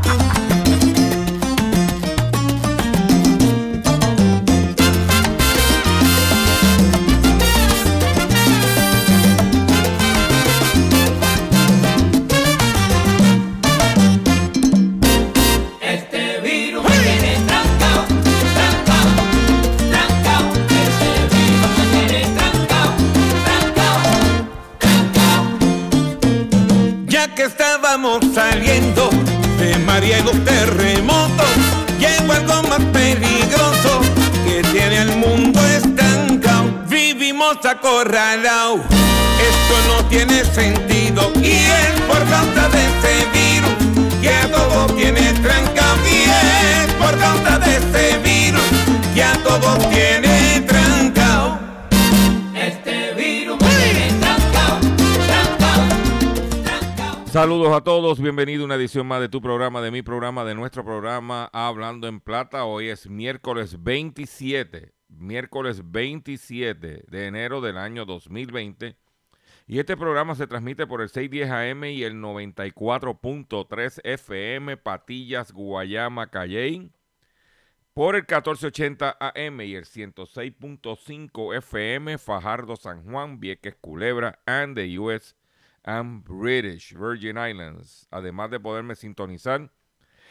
Vivimos acorralados, esto no tiene sentido y es por causa de ese virus que a todo tiene trancado. Y es por causa de ese virus que a todo tiene trancado. Este virus tiene trancao, trancao, trancao. Saludos a todos, bienvenido a una edición más de tu programa, de mi programa, de nuestro programa Hablando en Plata. Hoy es miércoles 27, miércoles 27 de enero del año 2020. Y este programa se transmite por el 610 AM y el 94.3 FM, Patillas, Guayama, Calley. Por el 1480 AM y el 106.5 FM, Fajardo, San Juan, Vieques, Culebra, and the US and British Virgin Islands, además de poderme sintonizar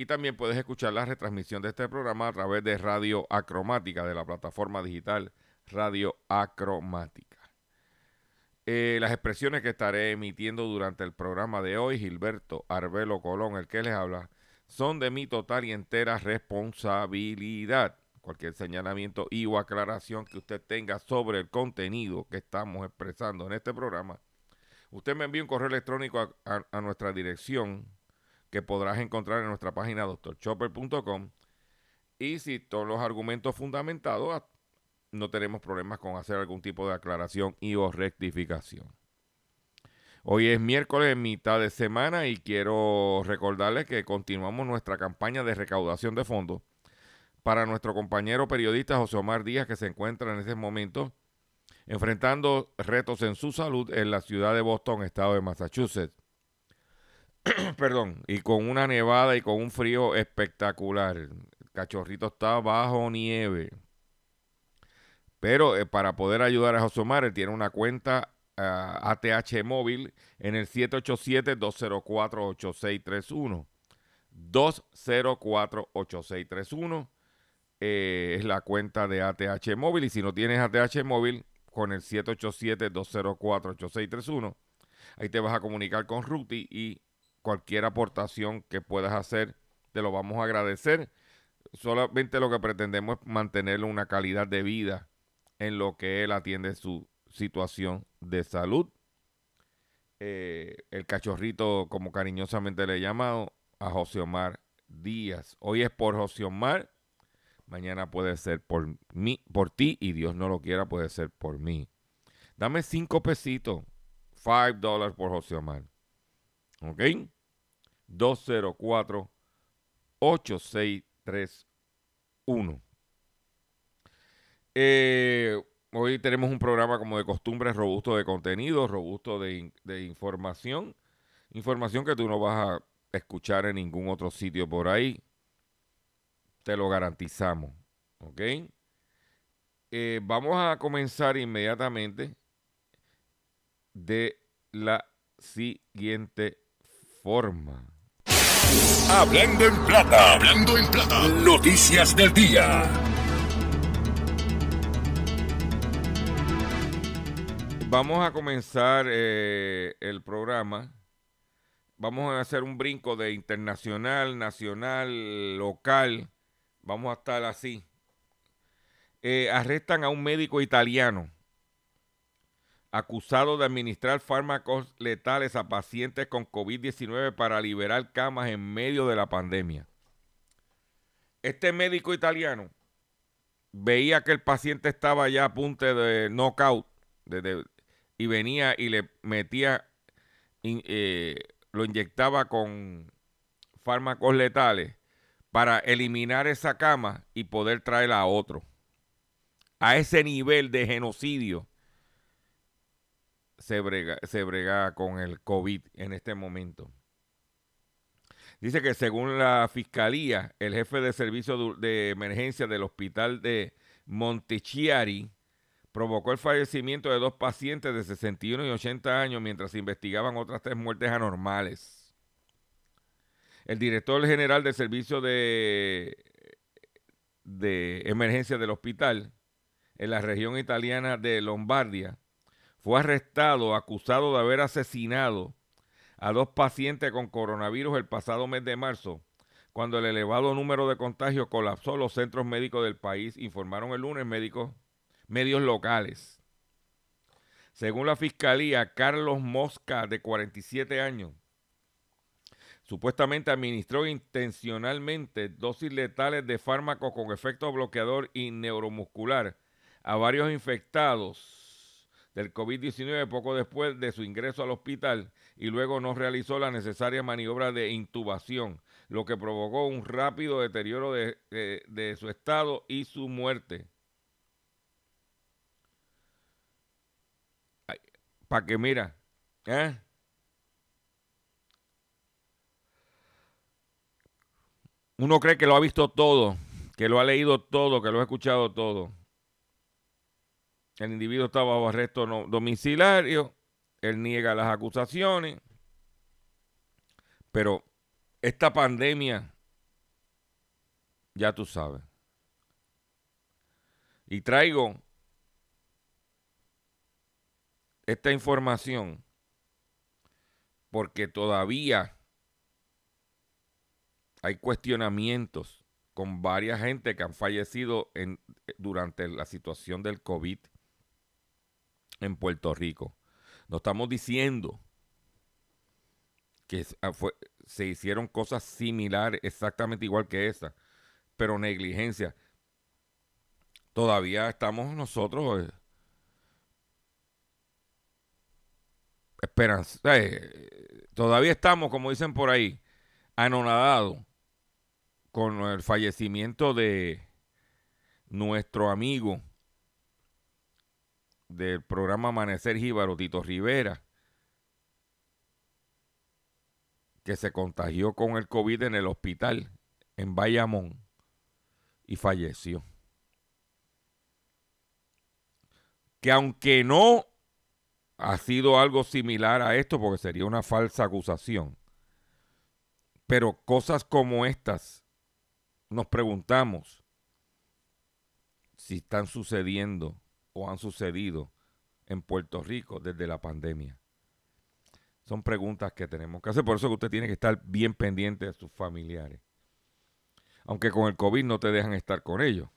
y también puedes escuchar la retransmisión de este programa a través de Radio Acromática, de la plataforma digital Radio Acromática. Eh, las expresiones que estaré emitiendo durante el programa de hoy, Gilberto Arbelo Colón, el que les habla, son de mi total y entera responsabilidad. Cualquier señalamiento y o aclaración que usted tenga sobre el contenido que estamos expresando en este programa, usted me envía un correo electrónico a, nuestra dirección que podrás encontrar en nuestra página drchopper.com y si todos los argumentos fundamentados, a- no tenemos problemas con hacer algún tipo de aclaración y o rectificación. Hoy es miércoles, mitad de semana, y quiero recordarles que continuamos nuestra campaña de recaudación de fondos para nuestro compañero periodista José Omar Díaz, que se encuentra en ese momento enfrentando retos en su salud en la ciudad de Boston, estado de Massachusetts. Perdón, y con una nevada y con un frío espectacular. El cachorrito está bajo nieve. Pero eh, para poder ayudar a José Omar, tiene una cuenta ah, ATH móvil en el 787-204-8631. 204-8631 eh, es la cuenta de ATH móvil. Y si no tienes ATH móvil, con el 787-204-8631, ahí te vas a comunicar con Ruti y cualquier aportación que puedas hacer, te lo vamos a agradecer. Solamente lo que pretendemos es mantenerle una calidad de vida en lo que él atiende su situación de salud. Eh, el cachorrito, como cariñosamente le he llamado, a José Omar Díaz. Hoy es por José Omar, mañana puede ser por mí, por ti, y Dios no lo quiera, puede ser por mí. Dame cinco pesitos, five dólares por José Omar. ¿Ok? 204 8631. Eh, hoy tenemos un programa como de costumbre robusto de contenido, robusto de, de información. Información que tú no vas a escuchar en ningún otro sitio por ahí. Te lo garantizamos. ¿Ok? Eh, vamos a comenzar inmediatamente de la siguiente forma. Hablando en plata, hablando en plata. Noticias del día. Vamos a comenzar eh, el programa vamos a hacer un brinco de internacional, nacional, local. Vamos a estar así. Eh, arrestan a un médico italiano acusado de administrar fármacos letales a pacientes con COVID-19 para liberar camas en medio de la pandemia. Este médico italiano veía que el paciente estaba ya a punto de knockout y venía y le metía, eh, lo inyectaba con fármacos letales para eliminar esa cama y poder traerla a otro. A ese nivel de genocidio se brega, se brega con el COVID en este momento. Dice que según la fiscalía, el jefe de servicio de emergencia del hospital de Montechiari provocó el fallecimiento de dos pacientes de 61 y 80 años mientras se investigaban otras tres muertes anormales. El director general del servicio de, de emergencia del hospital en la región italiana de Lombardia fue arrestado acusado de haber asesinado a dos pacientes con coronavirus el pasado mes de marzo, cuando el elevado número de contagios colapsó los centros médicos del país, informaron el lunes médicos, medios locales. Según la fiscalía, Carlos Mosca, de 47 años, supuestamente administró intencionalmente dosis letales de fármacos con efecto bloqueador y neuromuscular a varios infectados del COVID-19 poco después de su ingreso al hospital y luego no realizó la necesaria maniobra de intubación, lo que provocó un rápido deterioro de, de su estado y su muerte. Para que mira, ¿eh? Uno cree que lo ha visto todo, que lo ha leído todo, que lo ha escuchado todo. El individuo está bajo arresto domiciliario, él niega las acusaciones, pero esta pandemia, ya tú sabes. Y traigo esta información porque todavía hay cuestionamientos con varias gente que han fallecido durante la situación del COVID en Puerto Rico. No estamos diciendo que ah, se hicieron cosas similares, exactamente igual que esa, pero negligencia. Todavía estamos nosotros eh, esperanza, eh, todavía estamos, como dicen por ahí, anonadados con el fallecimiento de nuestro amigo del programa Amanecer Jíbaro, Tito Rivera, que se contagió con el COVID en el hospital en Bayamón y falleció. Que aunque no ha sido algo similar a esto, porque sería una falsa acusación, pero cosas como estas, nos preguntamos si están sucediendo o han sucedido en Puerto Rico desde la pandemia. Son preguntas que tenemos que hacer, por eso que usted tiene que estar bien pendiente de sus familiares. Aunque con el COVID no te dejan estar con ellos.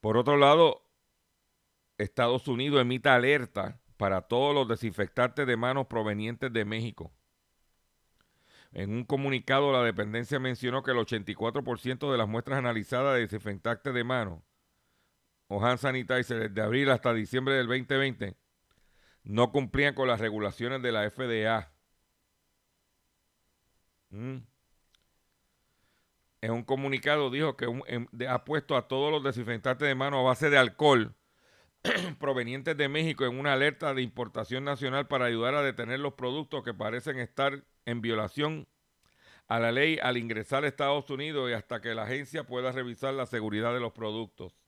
Por otro lado, Estados Unidos emite alerta para todos los desinfectantes de manos provenientes de México. En un comunicado, la dependencia mencionó que el 84% de las muestras analizadas de desinfectantes de manos o hand sanitizer desde abril hasta diciembre del 2020 no cumplían con las regulaciones de la FDA. Mm. En un comunicado dijo que em- ha puesto a todos los desinfectantes de mano a base de alcohol provenientes de México en una alerta de importación nacional para ayudar a detener los productos que parecen estar en violación a la ley al ingresar a Estados Unidos y hasta que la agencia pueda revisar la seguridad de los productos.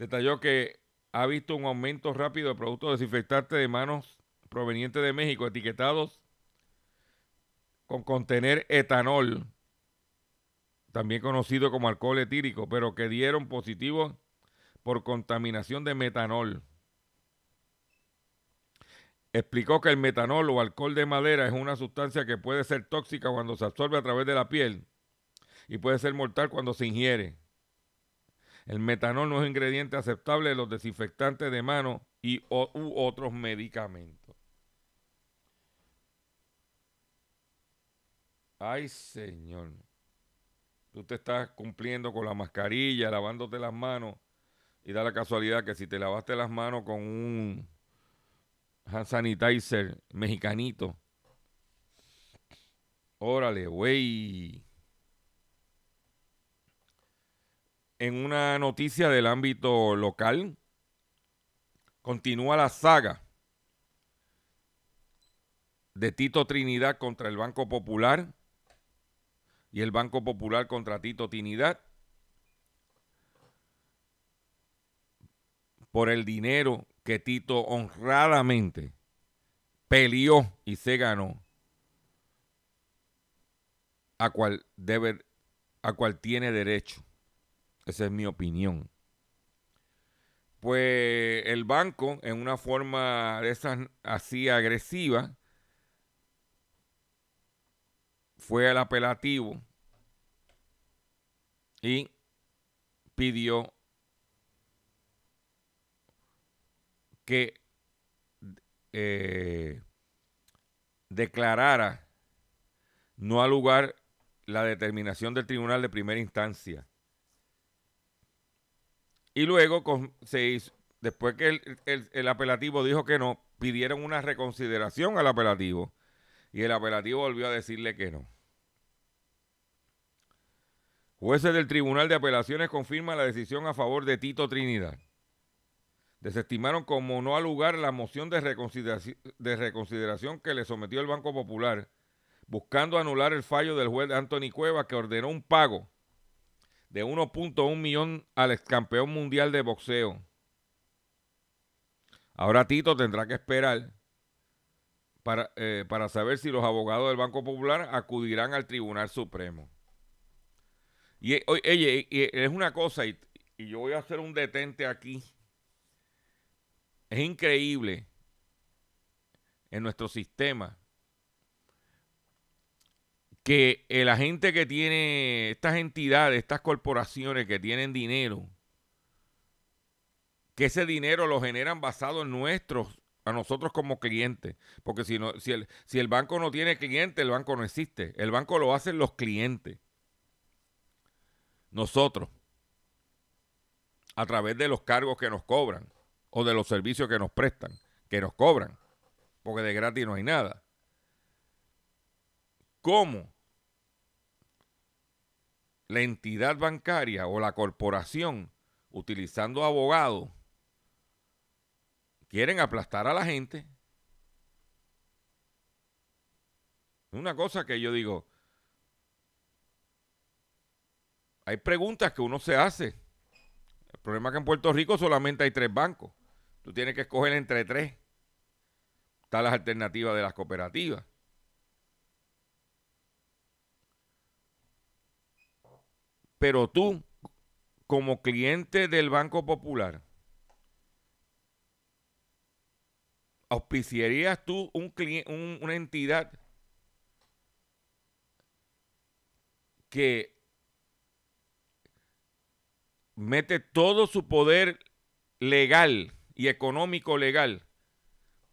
Detalló que ha visto un aumento rápido de productos desinfectantes de manos provenientes de México etiquetados con contener etanol, también conocido como alcohol etílico, pero que dieron positivo por contaminación de metanol. explicó que el metanol o alcohol de madera es una sustancia que puede ser tóxica cuando se absorbe a través de la piel y puede ser mortal cuando se ingiere. El metanol no es ingrediente aceptable en los desinfectantes de mano y u otros medicamentos. Ay, señor. Tú te estás cumpliendo con la mascarilla, lavándote las manos y da la casualidad que si te lavaste las manos con un hand sanitizer mexicanito, órale, güey. En una noticia del ámbito local, continúa la saga de Tito Trinidad contra el Banco Popular y el Banco Popular contra Tito Trinidad por el dinero que Tito honradamente peleó y se ganó a cual debe a cual tiene derecho. Esa es mi opinión. Pues el banco, en una forma de esas así agresiva, fue al apelativo y pidió que eh, declarara no al lugar la determinación del tribunal de primera instancia. Y luego, con- después que el, el- el apelativo dijo que no, pidieron una reconsideración al apelativo. Y el apelativo volvió a decirle que no. Jueces del Tribunal de Apelaciones confirman la decisión a favor de Tito Trinidad. Desestimaron como no al lugar la moción de reconsideraci- de reconsideración que le sometió el Banco Popular, buscando anular el fallo del juez Anthony Cueva que ordenó un pago de 1.1 millón al ex campeón mundial de boxeo. Ahora Tito tendrá que esperar para, eh, para saber si los abogados del Banco Popular acudirán al Tribunal Supremo. Y oye, es una cosa, y, y yo voy a hacer un detente aquí. Es increíble en nuestro sistema que la gente que tiene estas entidades, estas corporaciones que tienen dinero, que ese dinero lo generan basado en nuestros, a nosotros como clientes. Porque si, no, si, el, si el banco no tiene cliente, el banco no existe. El banco lo hacen los clientes. Nosotros. A través de los cargos que nos cobran o de los servicios que nos prestan, que nos cobran. Porque de gratis no hay nada. ¿Cómo la entidad bancaria o la corporación, utilizando abogados, quieren aplastar a la gente? Una cosa que yo digo, hay preguntas que uno se hace. El problema es que en Puerto Rico solamente hay tres bancos. Tú tienes que escoger entre tres. Están las alternativas de las cooperativas. Pero tú, como cliente del Banco Popular, ¿auspiciarías tú una entidad que mete todo su poder legal y económico legal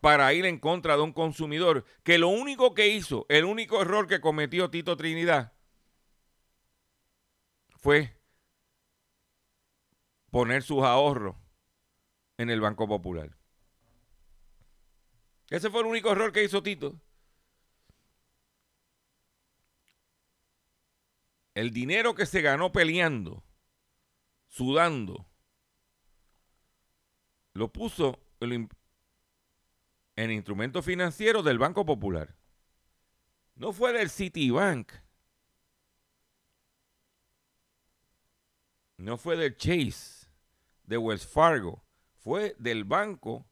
para ir en contra de un consumidor que lo único que hizo, el único error que cometió Tito Trinidad fue poner sus ahorros en el Banco Popular. Ese fue el único error que hizo Tito. El dinero que se ganó peleando, sudando, lo puso en, en instrumentos financieros del Banco Popular. No fue del Citibank. No fue del Chase, de Wells Fargo. Fue del banco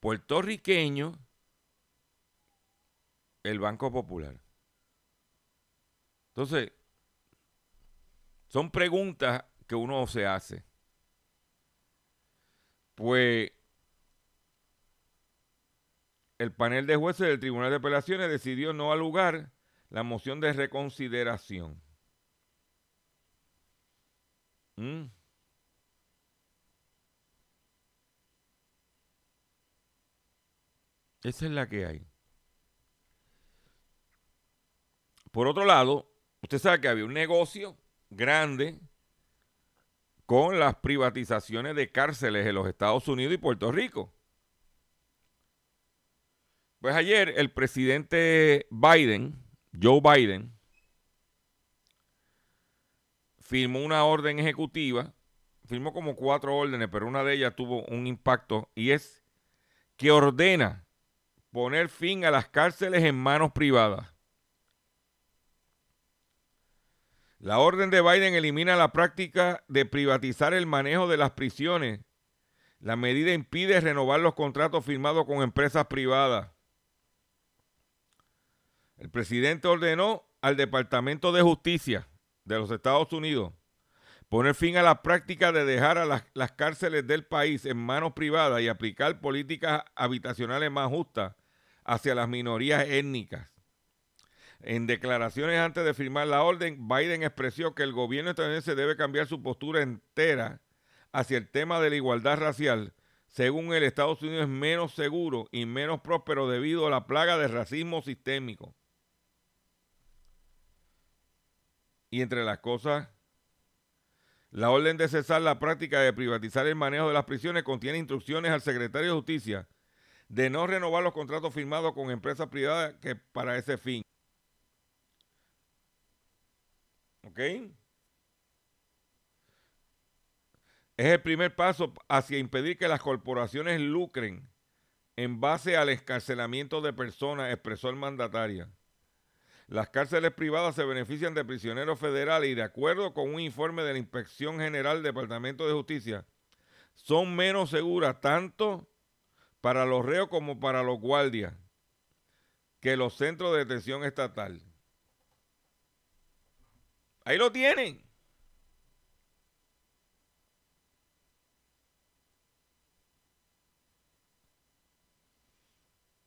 puertorriqueño, el Banco Popular. Entonces, son preguntas que uno se hace. Pues el panel de jueces del Tribunal de Apelaciones decidió no alugar la moción de reconsideración. Mm. Esa es la que hay. Por otro lado, usted sabe que había un negocio grande con las privatizaciones de cárceles en los Estados Unidos y Puerto Rico. Pues ayer el presidente Biden, Joe Biden, firmó una orden ejecutiva, firmó como cuatro órdenes, pero una de ellas tuvo un impacto y es que ordena poner fin a las cárceles en manos privadas. La orden de Biden elimina la práctica de privatizar el manejo de las prisiones. La medida impide renovar los contratos firmados con empresas privadas. El presidente ordenó al Departamento de Justicia de los Estados Unidos poner fin a la práctica de dejar a las, las cárceles del país en manos privadas y aplicar políticas habitacionales más justas hacia las minorías étnicas. En declaraciones antes de firmar la orden, Biden expresó que el gobierno estadounidense debe cambiar su postura entera hacia el tema de la igualdad racial. Según el Estados Unidos es menos seguro y menos próspero debido a la plaga de racismo sistémico. Y entre las cosas, la orden de cesar la práctica de privatizar el manejo de las prisiones contiene instrucciones al secretario de Justicia de no renovar los contratos firmados con empresas privadas que para ese fin. ¿Ok? Es el primer paso hacia impedir que las corporaciones lucren en base al escarcelamiento de personas, expresó el mandatario. Las cárceles privadas se benefician de prisioneros federales y de acuerdo con un informe de la Inspección General del Departamento de Justicia, son menos seguras tanto para los reos como para los guardias que los centros de detención estatal. Ahí lo tienen.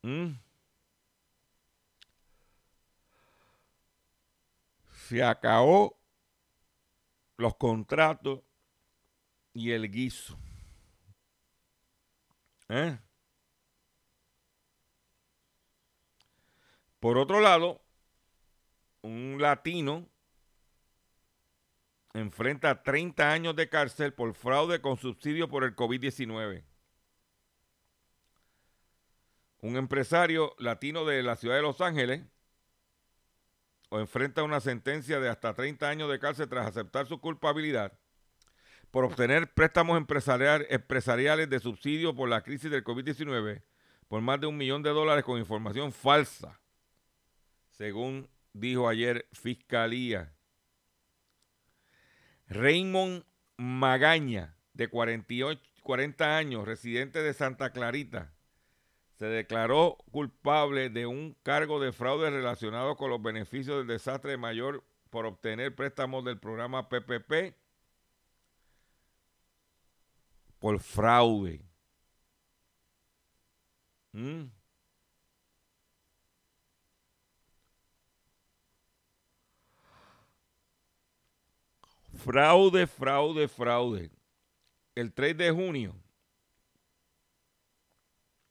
Mm. Se acabó los contratos y el guiso. ¿Eh? Por otro lado, un latino enfrenta 30 años de cárcel por fraude con subsidio por el COVID-19. Un empresario latino de la ciudad de Los Ángeles o enfrenta una sentencia de hasta 30 años de cárcel tras aceptar su culpabilidad por obtener préstamos empresarial, empresariales de subsidio por la crisis del COVID-19 por más de un millón de dólares con información falsa, según dijo ayer Fiscalía. Raymond Magaña, de 48, 40 años, residente de Santa Clarita, se declaró culpable de un cargo de fraude relacionado con los beneficios del desastre mayor por obtener préstamos del programa PPP por fraude. ¿Mm? Fraude, fraude, fraude. El 3 de junio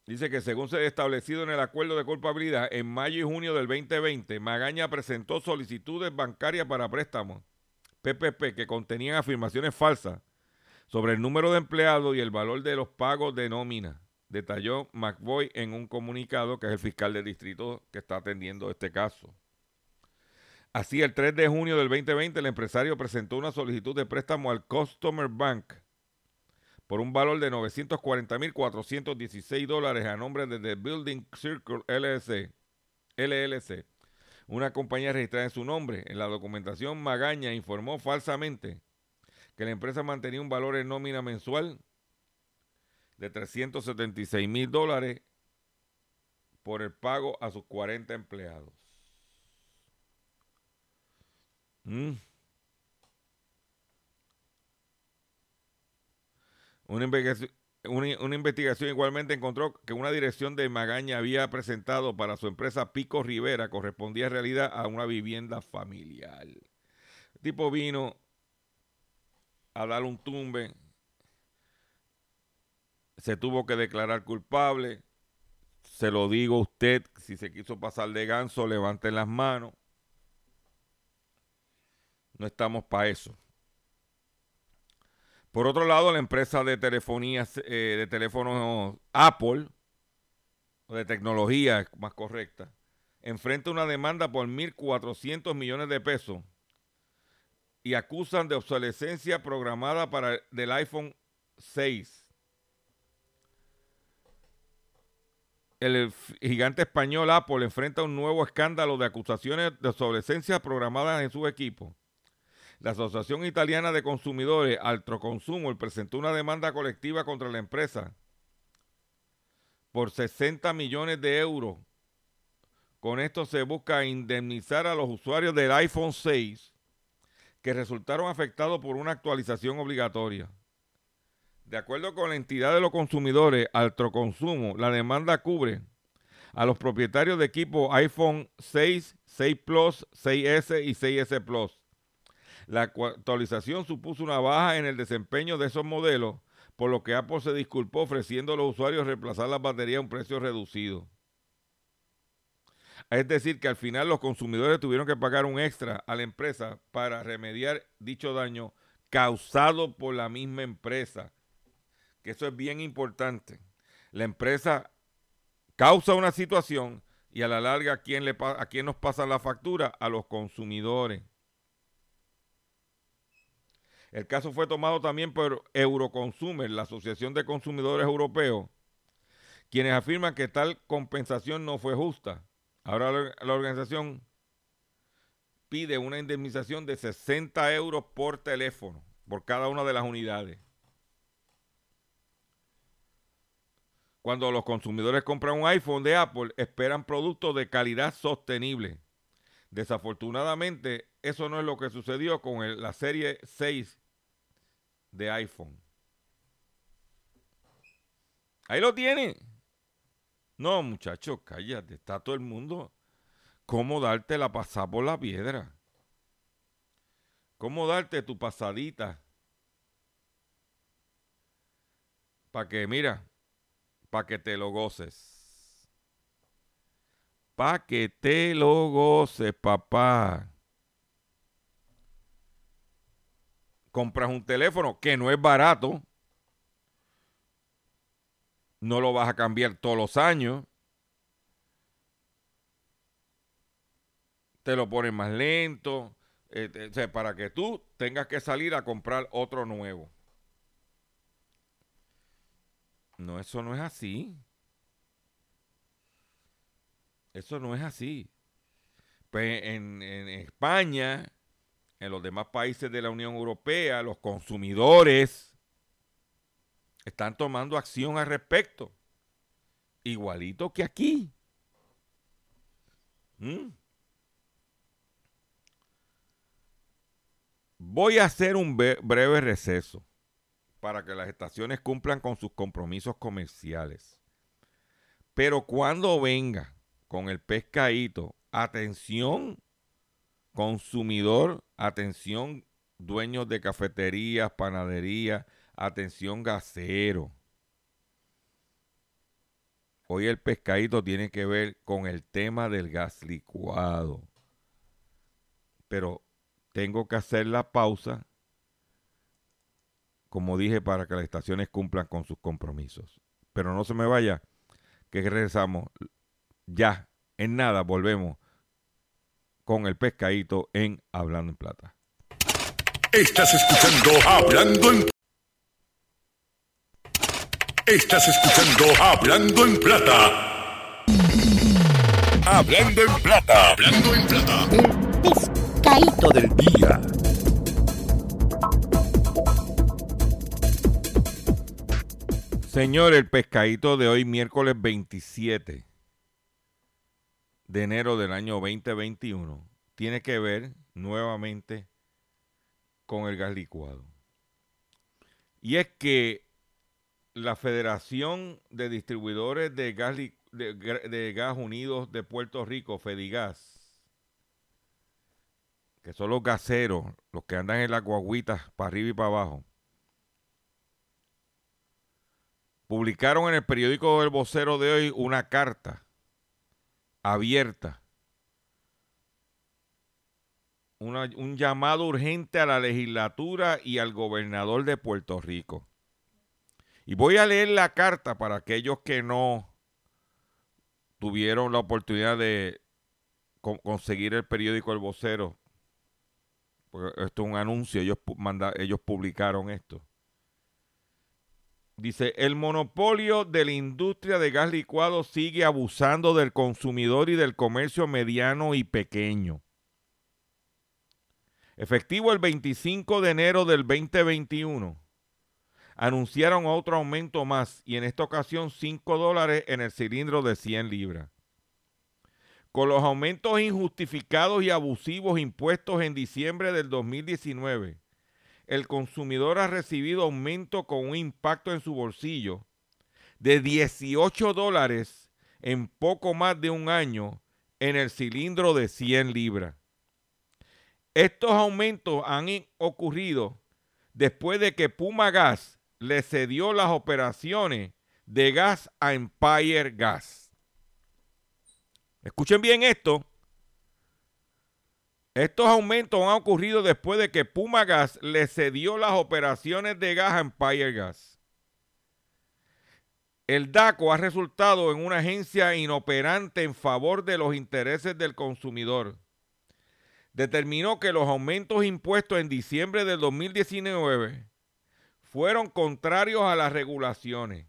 dice que según se ha establecido en el acuerdo de culpabilidad, en mayo y junio del 2020, Magaña presentó solicitudes bancarias para préstamos PPP que contenían afirmaciones falsas sobre el número de empleados y el valor de los pagos de nómina, detalló McBoy en un comunicado que es el fiscal del distrito que está atendiendo este caso. Así, el 3 de junio del 2020, el empresario presentó una solicitud de préstamo al Customer Bank por un valor de 940.416 dólares a nombre de The Building Circle LLC, LLC, una compañía registrada en su nombre. En la documentación, Magaña informó falsamente que la empresa mantenía un valor en nómina mensual de 376 mil dólares por el pago a sus 40 empleados. Mm. Una, investigación, igualmente encontró que una dirección de Magaña había presentado para su empresa Pico Rivera correspondía en realidad a una vivienda familiar. El tipo vino a dar un tumbe, se tuvo que declarar culpable. Se lo digo a usted, si se quiso pasar de ganso, levanten las manos. No estamos para eso. Por otro lado, la empresa de telefonía, eh, de teléfonos Apple, o de tecnología más correcta, enfrenta una demanda por 1.400 millones de pesos y acusan de obsolescencia programada para del iPhone 6. El gigante español Apple enfrenta un nuevo escándalo de acusaciones de obsolescencia programadas en su equipo. La Asociación Italiana de Consumidores, Altroconsumo, presentó una demanda colectiva contra la empresa por 60 millones de euros. Con esto se busca indemnizar a los usuarios del iPhone 6 que resultaron afectados por una actualización obligatoria. De acuerdo con la entidad de los consumidores, Altroconsumo, la demanda cubre a los propietarios de equipos iPhone 6, 6 Plus, 6S y 6S Plus. La actualización supuso una baja en el desempeño de esos modelos, por lo que Apple se disculpó ofreciendo a los usuarios reemplazar las baterías a un precio reducido. Es decir, que al final los consumidores tuvieron que pagar un extra a la empresa para remediar dicho daño causado por la misma empresa. Que eso es bien importante. La empresa causa una situación y a la larga, ¿a quién, le, a quién nos pasa la factura? A los consumidores. El caso fue tomado también por Euroconsumer, la Asociación de Consumidores Europeos, quienes afirman que tal compensación no fue justa Ahora la organización pide una indemnización de 60 euros por teléfono, por cada una de las unidades. Cuando los consumidores compran un iPhone de Apple, esperan productos de calidad sostenible. Desafortunadamente, eso no es lo que sucedió con la serie 6 de iPhone. Ahí lo tiene. No, muchachos, cállate. Está todo el mundo. ¿Cómo darte la pasada por la piedra? ¿Cómo darte tu pasadita? Para que, mira, para que te lo goces. Para que te lo goces, papá. Compras un teléfono que no es barato no lo vas a cambiar todos los años. Te lo pones más lento, eh, para que tú tengas que salir a comprar otro nuevo. No, eso no es así. Eso no es así. Pues en España, en los demás países de la Unión Europea, los consumidores están tomando acción al respecto. Igualito que aquí. ¿Mm? Voy a hacer un breve receso para que las estaciones cumplan con sus compromisos comerciales. Pero cuando venga con el pescadito, atención consumidor, atención dueños de cafeterías, panaderías, Atención gasero. Hoy el pescadito tiene que ver con el tema del gas licuado. Pero tengo que hacer la pausa, como dije, para que las estaciones cumplan con sus compromisos. Pero no se me vaya, que regresamos ya, en nada, volvemos con el pescadito en Hablando en Plata. Estás escuchando Hablando en Estás escuchando Hablando en Plata. Hablando en Plata. Hablando en Plata. pescadito del día. Señor, el pescadito de hoy, miércoles 27 de enero del año 2021, tiene que ver nuevamente con el gas licuado. Y es que la Federación de Distribuidores de Gas, de, Unidos de Puerto Rico, Fedigas, que son los gaseros, los que andan en las guaguitas para arriba y para abajo, publicaron en el periódico El Vocero de hoy una carta abierta, una- un llamado urgente a la legislatura y al gobernador de Puerto Rico. Y voy a leer la carta para aquellos que no tuvieron la oportunidad de con- conseguir el periódico El Vocero. Porque esto es un anuncio, ellos, ellos publicaron esto. Dice, el monopolio de la industria de gas licuado sigue abusando del consumidor y del comercio mediano y pequeño. Efectivo el 25 de enero del 2021, anunciaron otro aumento más y en esta ocasión 5 dólares en el cilindro de 100 libras. Con los aumentos injustificados y abusivos impuestos en diciembre del 2019, el consumidor ha recibido aumento con un impacto en su bolsillo de 18 dólares en poco más de un año en el cilindro de 100 libras. Estos aumentos han ocurrido después de que Puma Gas le cedió las operaciones de gas a Empire Gas. Escuchen bien esto. Estos aumentos han ocurrido después de que Puma Gas le cedió las operaciones de gas a Empire Gas. El DACO ha resultado en una agencia inoperante en favor de los intereses del consumidor. Determinó que los aumentos impuestos en diciembre del 2019 fueron contrarios a las regulaciones.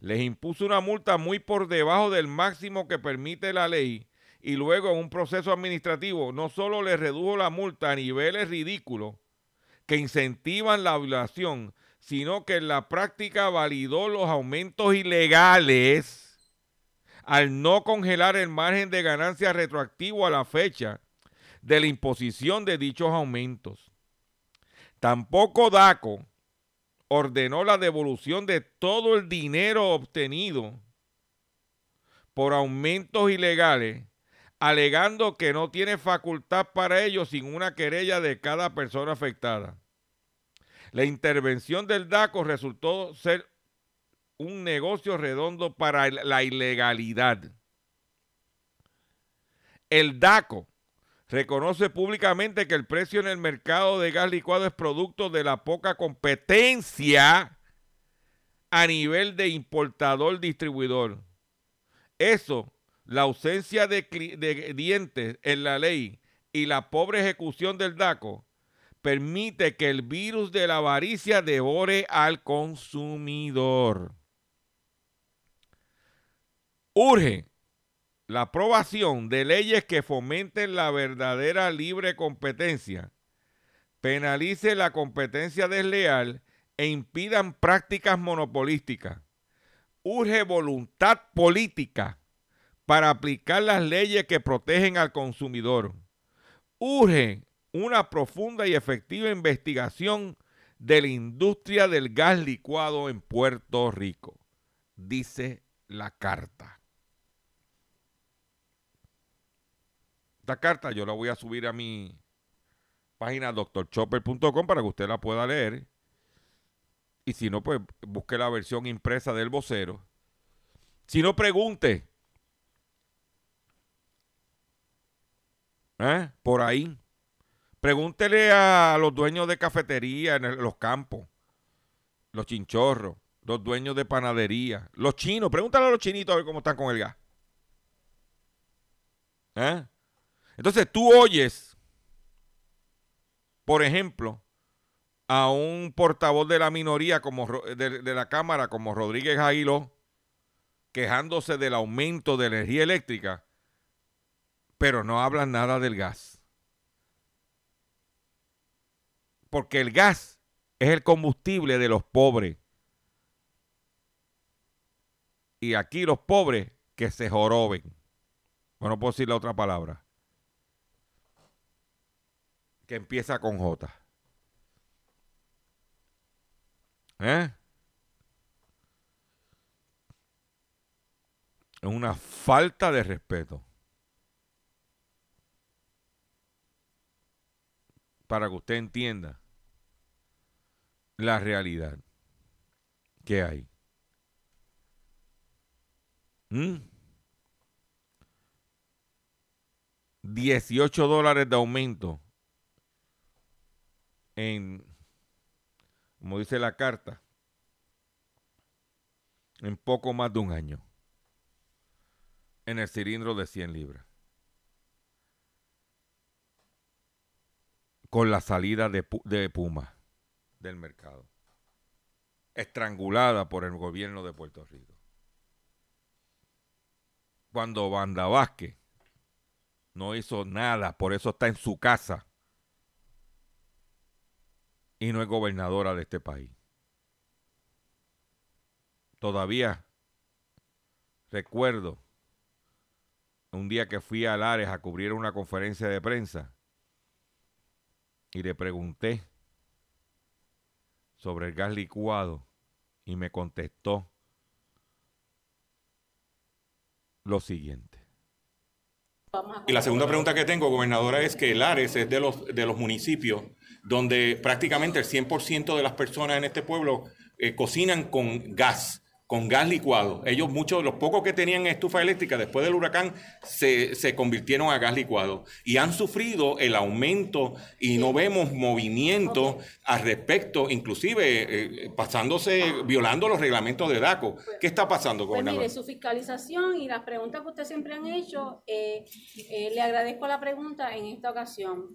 Les impuso una multa muy por debajo del máximo que permite la ley y luego en un proceso administrativo no solo les redujo la multa a niveles ridículos que incentivan la violación, sino que en la práctica validó los aumentos ilegales al no congelar el margen de ganancia retroactivo a la fecha de la imposición de dichos aumentos. Tampoco DACO ordenó la devolución de todo el dinero obtenido por aumentos ilegales, alegando que no tiene facultad para ello sin una querella de cada persona afectada. La intervención del DACO resultó ser un negocio redondo para la ilegalidad. El DACO reconoce públicamente que el precio en el mercado de gas licuado es producto de la poca competencia a nivel de importador-distribuidor. Eso, la ausencia de, dientes en la ley y la pobre ejecución del DACO permite que el virus de la avaricia devore al consumidor. Urge la aprobación de leyes que fomenten la verdadera libre competencia, penalice la competencia desleal e impidan prácticas monopolísticas. Urge voluntad política para aplicar las leyes que protegen al consumidor. Urge una profunda y efectiva investigación de la industria del gas licuado en Puerto Rico, dice la carta. Esta carta yo la voy a subir a mi página doctorchopper.com para que usted la pueda leer. Y si no, pues busque la versión impresa del vocero. Si no, pregunte. ¿Eh? Por ahí. Pregúntele a los dueños de cafetería en los campos, los chinchorros, los dueños de panadería, los chinos. Pregúntale a los chinitos a ver cómo están con el gas. ¿Eh? Entonces tú oyes, por ejemplo, a un portavoz de la minoría como de, de la Cámara como Rodríguez Aguiló quejándose del aumento de energía eléctrica, pero no hablan nada del gas. Porque el gas es el combustible de los pobres. Y aquí los pobres que se joroben. Bueno, puedo decir la otra palabra. Que empieza con J. ¿Eh? Es una falta de respeto. Para que usted entienda la realidad que hay. ¿Mm? 18 dólares de aumento en, como dice la carta, en poco más de un año en el cilindro de 100 libras. Con la salida de, Pu- de Puma del mercado. Estrangulada por el gobierno de Puerto Rico. Cuando Banda Vázquez no hizo nada, por eso está en su casa y no es gobernadora de este país. Todavía recuerdo un día que fui a Lares a cubrir una conferencia de prensa y le pregunté sobre el gas licuado y me contestó lo siguiente. Y la segunda pregunta que tengo, gobernadora, es que Lares es de los, de los municipios donde prácticamente el 100% de las personas en este pueblo eh, cocinan con gas, con gas licuado. Ellos, muchos, los pocos que tenían estufa eléctrica después del huracán, se, se convirtieron a gas licuado y han sufrido el aumento y no vemos movimiento al respecto, inclusive eh, pasándose, violando los reglamentos de DACO. ¿Qué está pasando, Pues gobernador? mire, su fiscalización y las preguntas que ustedes siempre han hecho, eh, eh, le agradezco la pregunta en esta ocasión.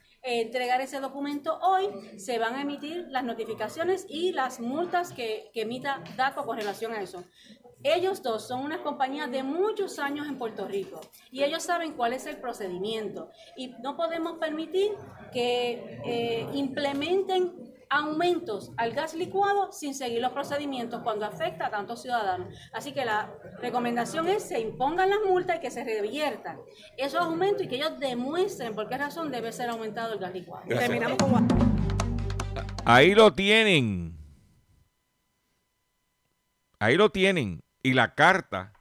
entregar ese documento hoy, se van a emitir las notificaciones y las multas que, que emita DACO con relación a eso. Ellos dos son unas compañías de muchos años en Puerto Rico y ellos saben cuál es el procedimiento y no podemos permitir que eh, implementen aumentos al gas licuado sin seguir los procedimientos cuando afecta a tantos ciudadanos. Así que la recomendación es se impongan las multas y que se reviertan esos aumentos y que ellos demuestren por qué razón debe ser aumentado el gas licuado. Gracias. Ahí lo tienen. Ahí lo tienen. Y la carta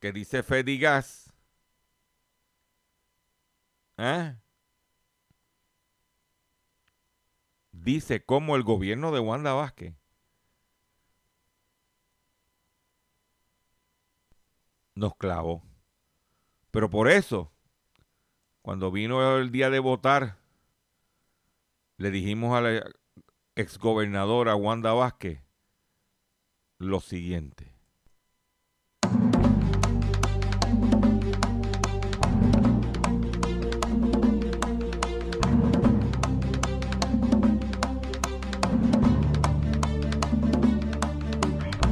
que dice Fedigas. ¿eh? Dice cómo el gobierno de Wanda Vázquez nos clavó. Pero por eso, cuando vino el día de votar, le dijimos a la exgobernadora Wanda Vázquez lo siguiente.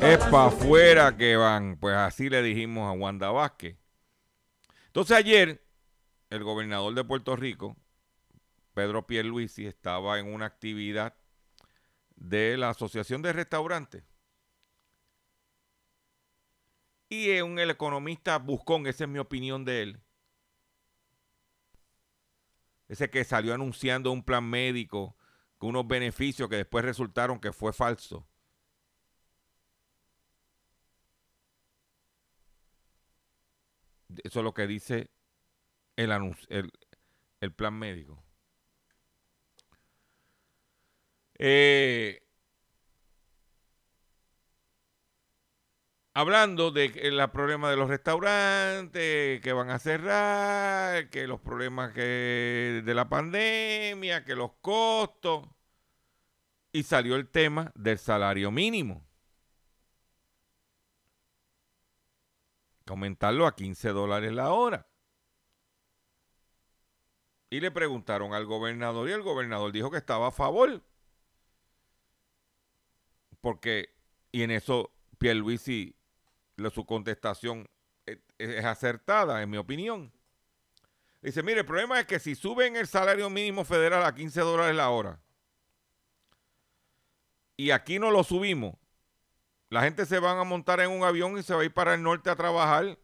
Es para afuera que van. Pues así le dijimos a Wanda Vázquez. Entonces ayer, el gobernador de Puerto Rico, Pedro Pierluisi, estaba en una actividad de la Asociación de Restaurantes. Y un el economista buscón, esa es mi opinión de él. Ese que salió anunciando un plan médico con unos beneficios que después resultaron que fue falso. Eso es lo que dice el, el, el plan médico. Eh, hablando de que el problema de los restaurantes que van a cerrar, que los problemas que de la pandemia, que los costos. y salió el tema del salario mínimo. Aumentarlo a 15 dólares la hora. Y le preguntaron al gobernador y el gobernador dijo que estaba a favor. Porque, y en eso Pierluisi, su contestación es, es acertada, en mi opinión. Dice, mire, el problema es que si suben el salario mínimo federal a 15 dólares la hora y aquí no lo subimos, la gente se van a montar en un avión y se va a ir para el norte a trabajar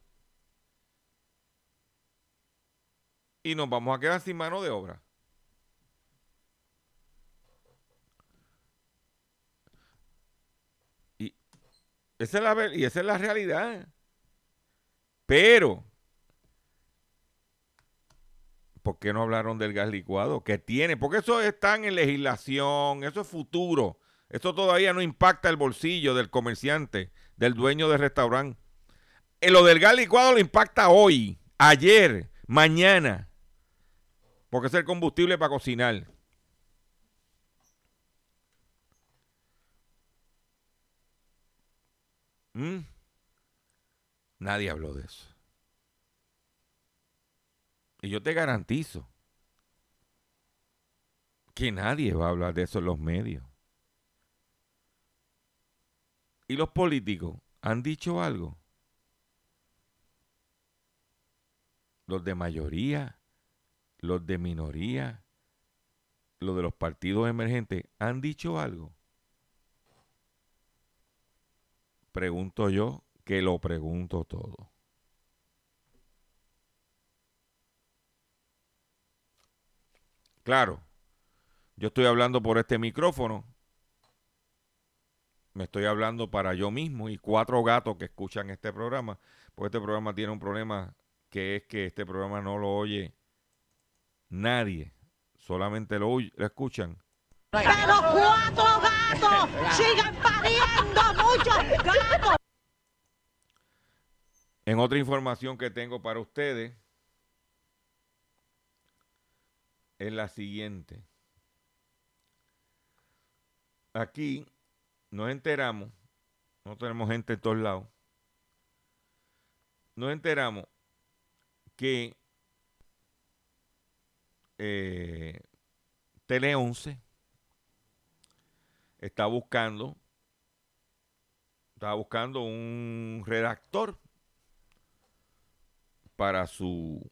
y nos vamos a quedar sin mano de obra. Y esa es la, y esa es la realidad. Pero, ¿por qué no hablaron del gas licuado? Que tiene, porque eso está en legislación, eso es futuro. Eso todavía no impacta el bolsillo del comerciante, del dueño del restaurante. Eh, Lo del gas licuado lo impacta hoy, ayer, mañana, porque es el combustible para cocinar. ¿Mm? Nadie habló de eso. Y yo te garantizo que nadie va a hablar de eso en los medios. ¿Y los políticos han dicho algo? Los de mayoría, los de minoría, los de los partidos emergentes, ¿han dicho algo? Pregunto yo que lo pregunto todo. Claro, yo estoy hablando por este micrófono. Me estoy hablando para yo mismo y cuatro gatos que escuchan este programa. Porque este programa tiene un problema que es que este programa no lo oye nadie. Solamente lo, escuchan Pero cuatro gatos sigan pariendo muchos gatos. En otra información que tengo para ustedes es la siguiente. Aquí nos enteramos, no tenemos gente en todos lados, nos enteramos que eh, Tele 11 está buscando, está buscando un redactor para su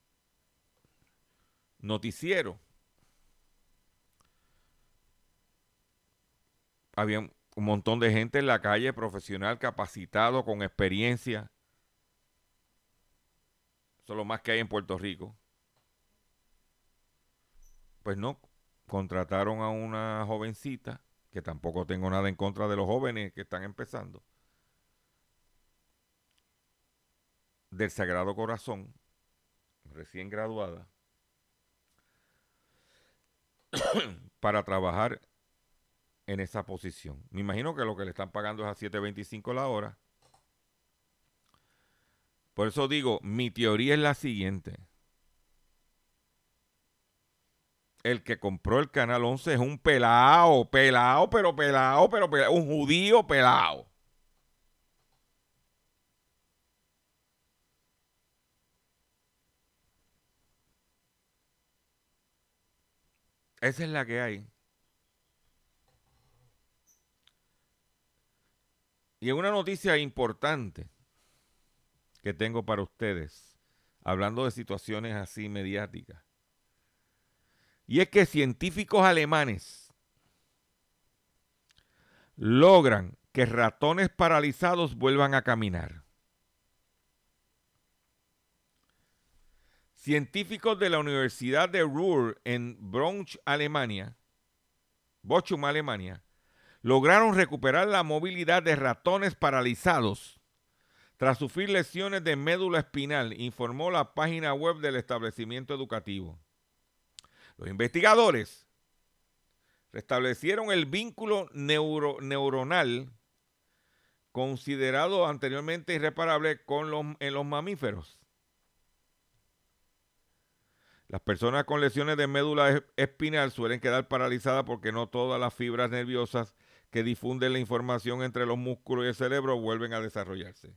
noticiero. Había un montón de gente en la calle, profesional, capacitado, con experiencia. Eso es lo más que hay en Puerto Rico. Pues no, contrataron a una jovencita, que tampoco tengo nada en contra de los jóvenes que están empezando, del Sagrado Corazón, recién graduada, para trabajar en esa posición. Me imagino que lo que le están pagando es a 7.25 la hora. Por eso digo, mi teoría es la siguiente. El que compró el Canal 11 es un pelao, pelao, pero pelao, pero pelao, un judío pelao. Esa es la que hay. Y en una noticia importante que tengo para ustedes, hablando de situaciones así mediáticas, y es que científicos alemanes logran que ratones paralizados vuelvan a caminar. Científicos de la Universidad de Ruhr en Braunschweig, Alemania, Bochum, Alemania, lograron recuperar la movilidad de ratones paralizados tras sufrir lesiones de médula espinal, informó la página web del establecimiento educativo. Los investigadores restablecieron el vínculo neuro- neuronal considerado anteriormente irreparable con los, en los mamíferos. Las personas con lesiones de médula es- espinal suelen quedar paralizadas porque no todas las fibras nerviosas que difunden la información entre los músculos y el cerebro vuelven a desarrollarse.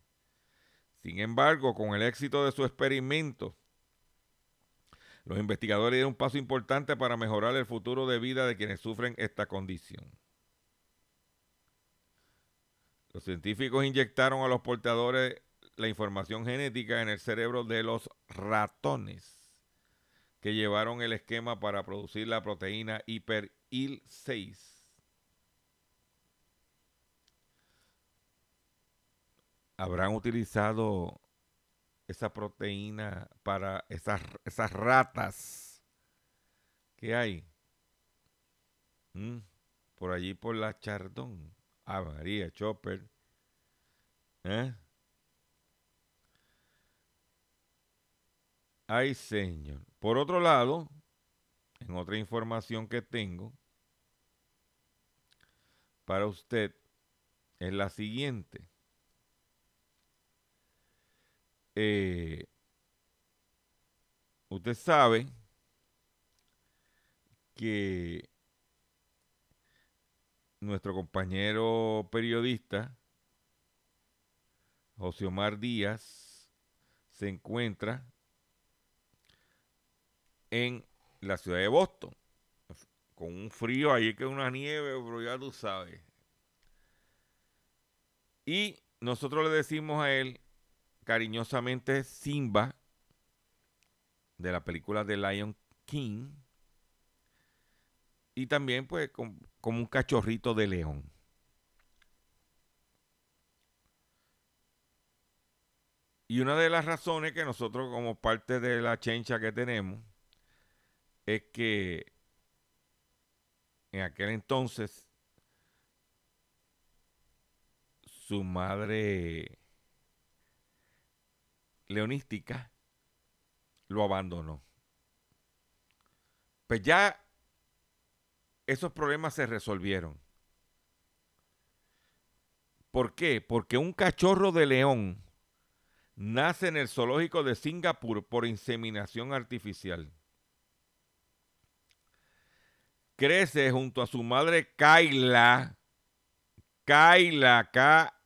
Sin embargo, con el éxito de su experimento, los investigadores dieron un paso importante para mejorar el futuro de vida de quienes sufren esta condición. Los científicos inyectaron a los portadores la información genética en el cerebro de los ratones que llevaron el esquema para producir la proteína hiperil 6. Habrán utilizado esa proteína para esas, esas ratas que hay por allí por la Chardón. Ah, María Chopper. ¿Eh? Ay, señor. Por otro lado, en otra información que tengo para usted es la siguiente. Eh, usted sabe que nuestro compañero periodista José Omar Díaz se encuentra en la ciudad de Boston con un frío ahí que una nieve, pero ya tú sabes. Y nosotros le decimos a él cariñosamente Simba de la película de Lion King y también pues com- como un cachorrito de león. Y una de las razones que nosotros como parte de la chencha que tenemos es que en aquel entonces su madre leonística lo abandonó. Pues ya esos problemas se resolvieron. ¿Por qué? Porque un cachorro de león nace en el zoológico de Singapur por inseminación artificial. Crece junto a su madre Kayla, Kayla, K-A-Y-L-A,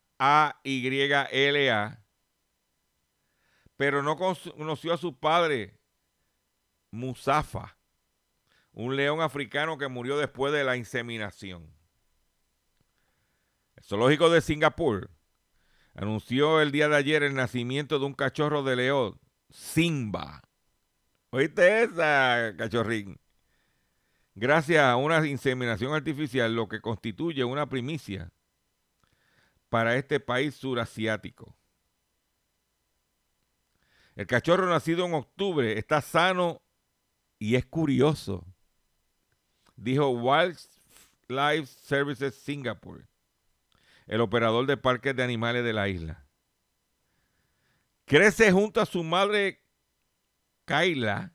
pero no con- conoció a su padre, Musafa, un león africano que murió después de la inseminación. El zoológico de Singapur anunció el día de ayer el nacimiento de un cachorro de león, Simba. ¿Oíste esa, cachorrín? Gracias a una inseminación artificial, lo que constituye una primicia para este país surasiático. El cachorro nacido en octubre está sano y es curioso, dijo Wildlife Services Singapore, el operador de parques de animales de la isla. Crece junto a su madre Kayla,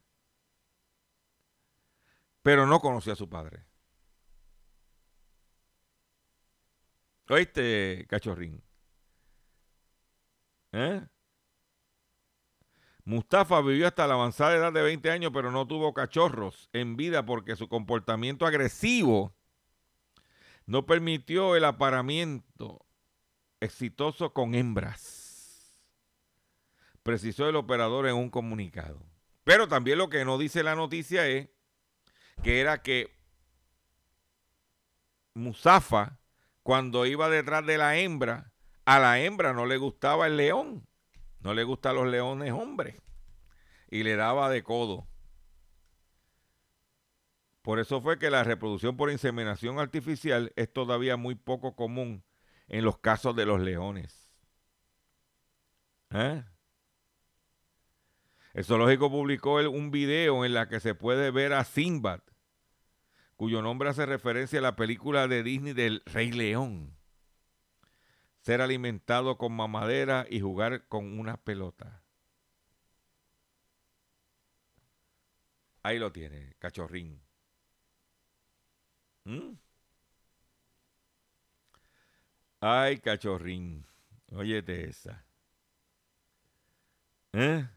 pero no conoció a su padre. ¿Oíste, cachorrín? ¿Eh? Mustafa vivió hasta la avanzada edad de 20 años, pero no tuvo cachorros en vida porque su comportamiento agresivo no permitió el aparamiento exitoso con hembras. Precisó el operador en un comunicado. Pero también lo que no dice la noticia es que era que Musafa, cuando iba detrás de la hembra, a la hembra no le gustaba el león. No le gustan los leones hombres. Y le daba de codo. Por eso fue que la reproducción por inseminación artificial es todavía muy poco común en los casos de los leones. ¿Eh? El zoológico publicó un video en la que se puede ver a Sinbad, cuyo nombre hace referencia a la película de Disney del Rey León. Ser alimentado con mamadera y jugar con una pelota. Ahí lo tiene, cachorrín. ¿Mm? Ay, cachorrín. Óyete esa. ¿Eh?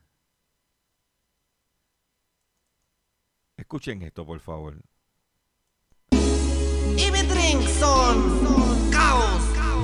Escuchen esto, por favor. Y mi drink son caos,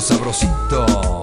sabrosito,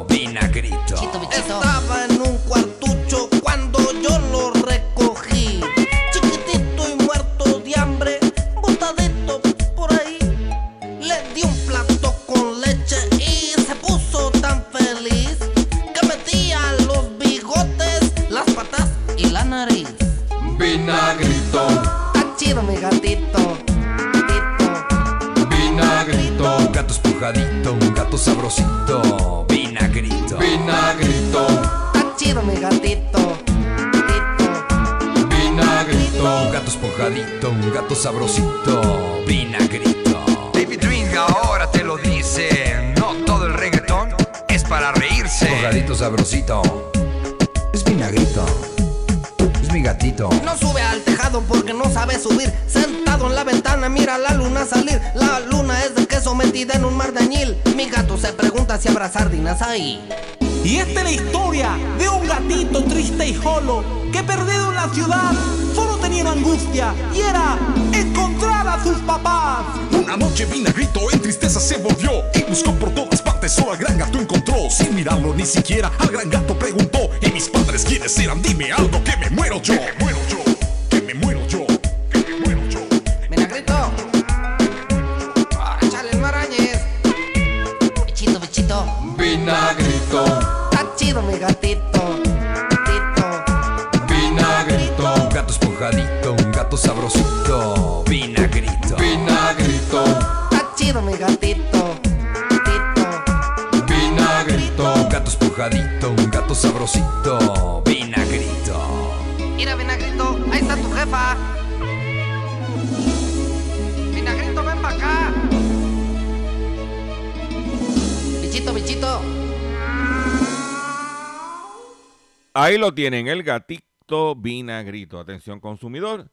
mi gatito. No sube al tejado porque no sabe subir. Sentado en la ventana mira la luna salir. La luna es de queso metida en un mar de añil. Mi gato se pregunta si habrá sardinas ahí. Y esta es la historia de un gatito triste y solo que perdido en la ciudad solo tenía una angustia y era encontrar a sus papás. Una noche vinagrito en tristeza se volvió y buscó por todas partes, solo al gran gato encontró. Sin mirarlo ni siquiera, al gran gato preguntó: ¿Y mis padres quiénes eran? Dime algo que me muero yo. Que me muero yo. Que me muero yo. Que me muero yo. Vinagrito. Ahora échale el marañez. Bichito, bichito. vinagrito, Está chido mi gatito. Mi gatito. vinagrito, Un gato esponjadito, un gato sabrosito, vinagrito. Mira, Vinagrito, ahí está tu jefa. Vinagrito, ven para acá. Bichito, bichito. Ahí lo tienen, el gatito vinagrito. Atención consumidor.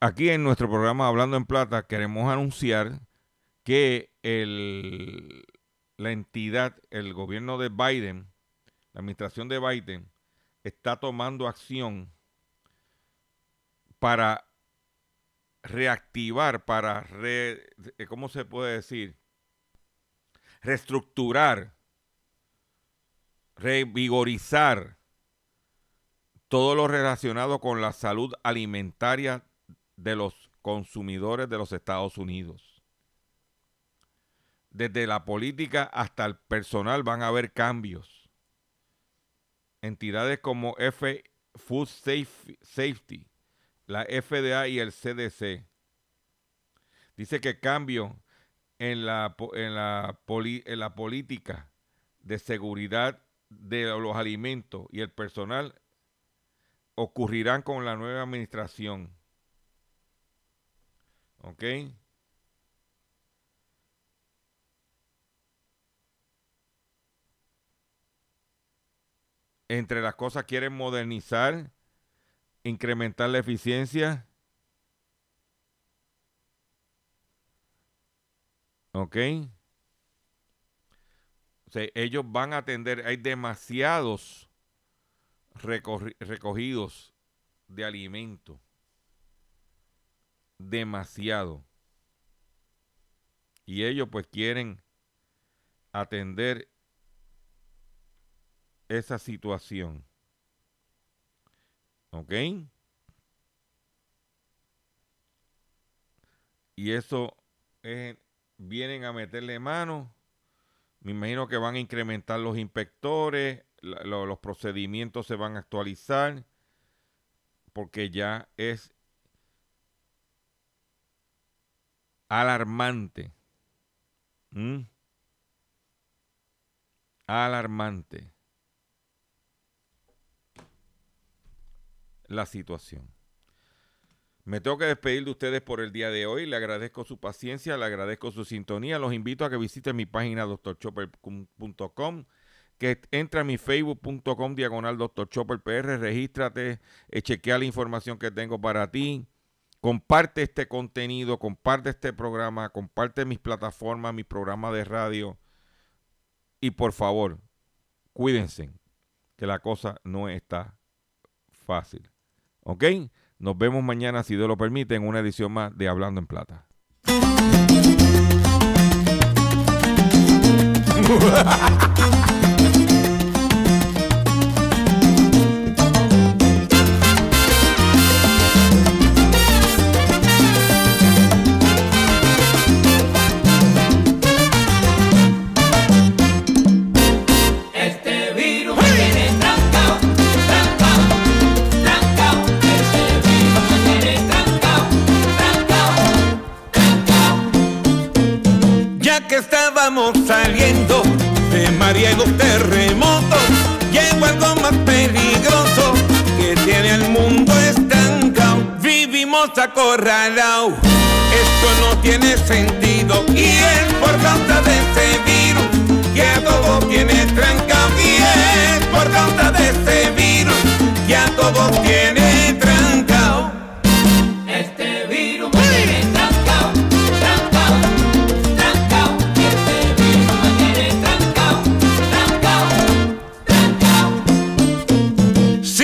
Aquí en nuestro programa Hablando en Plata queremos anunciar que el, la entidad, el gobierno de Biden, la administración de Biden, está tomando acción para reactivar, para, re- eh, ¿cómo se puede decir? Reestructurar, revigorizar todo lo relacionado con la salud alimentaria de los consumidores de los Estados Unidos. Desde la política hasta el personal van a haber cambios. Entidades como F Food Safe- Safety, la FDA y el CDC. Dice que cambio en la, en la, en la política de seguridad de los alimentos y el personal ocurrirán con la nueva administración. ¿Ok? Entre las cosas quieren modernizar, incrementar la eficiencia. ¿Ok? O sea, ellos van a atender, hay demasiados recogidos de alimento. Demasiado. Y ellos pues quieren atender esa situación. ¿Ok? Y eso eh, vienen a meterle mano. Me imagino que van a incrementar los inspectores, los procedimientos se van a actualizar, porque ya es alarmante. ¿Mm? Alarmante la situación. Me tengo que despedir de ustedes por el día de hoy. Le agradezco su paciencia, le agradezco su sintonía. Los invito a que visiten mi página drchopper.com, que entra a mi facebook.com diagonal drchopperpr, regístrate, eh, chequea la información que tengo para ti. Comparte este contenido, comparte este programa, comparte mis plataformas, mi programa de radio. Y por favor, cuídense, que la cosa no está fácil. ¿Ok? Nos vemos mañana, si Dios lo permite, en una edición más de Hablando en Plata. vamos saliendo de María y terremotos. Llegó algo más peligroso que tiene el mundo estancado. Vivimos acorralados, esto no tiene sentido. Y es por causa de ese virus que a todos tiene trancado. Y es por causa de ese virus que a todos tiene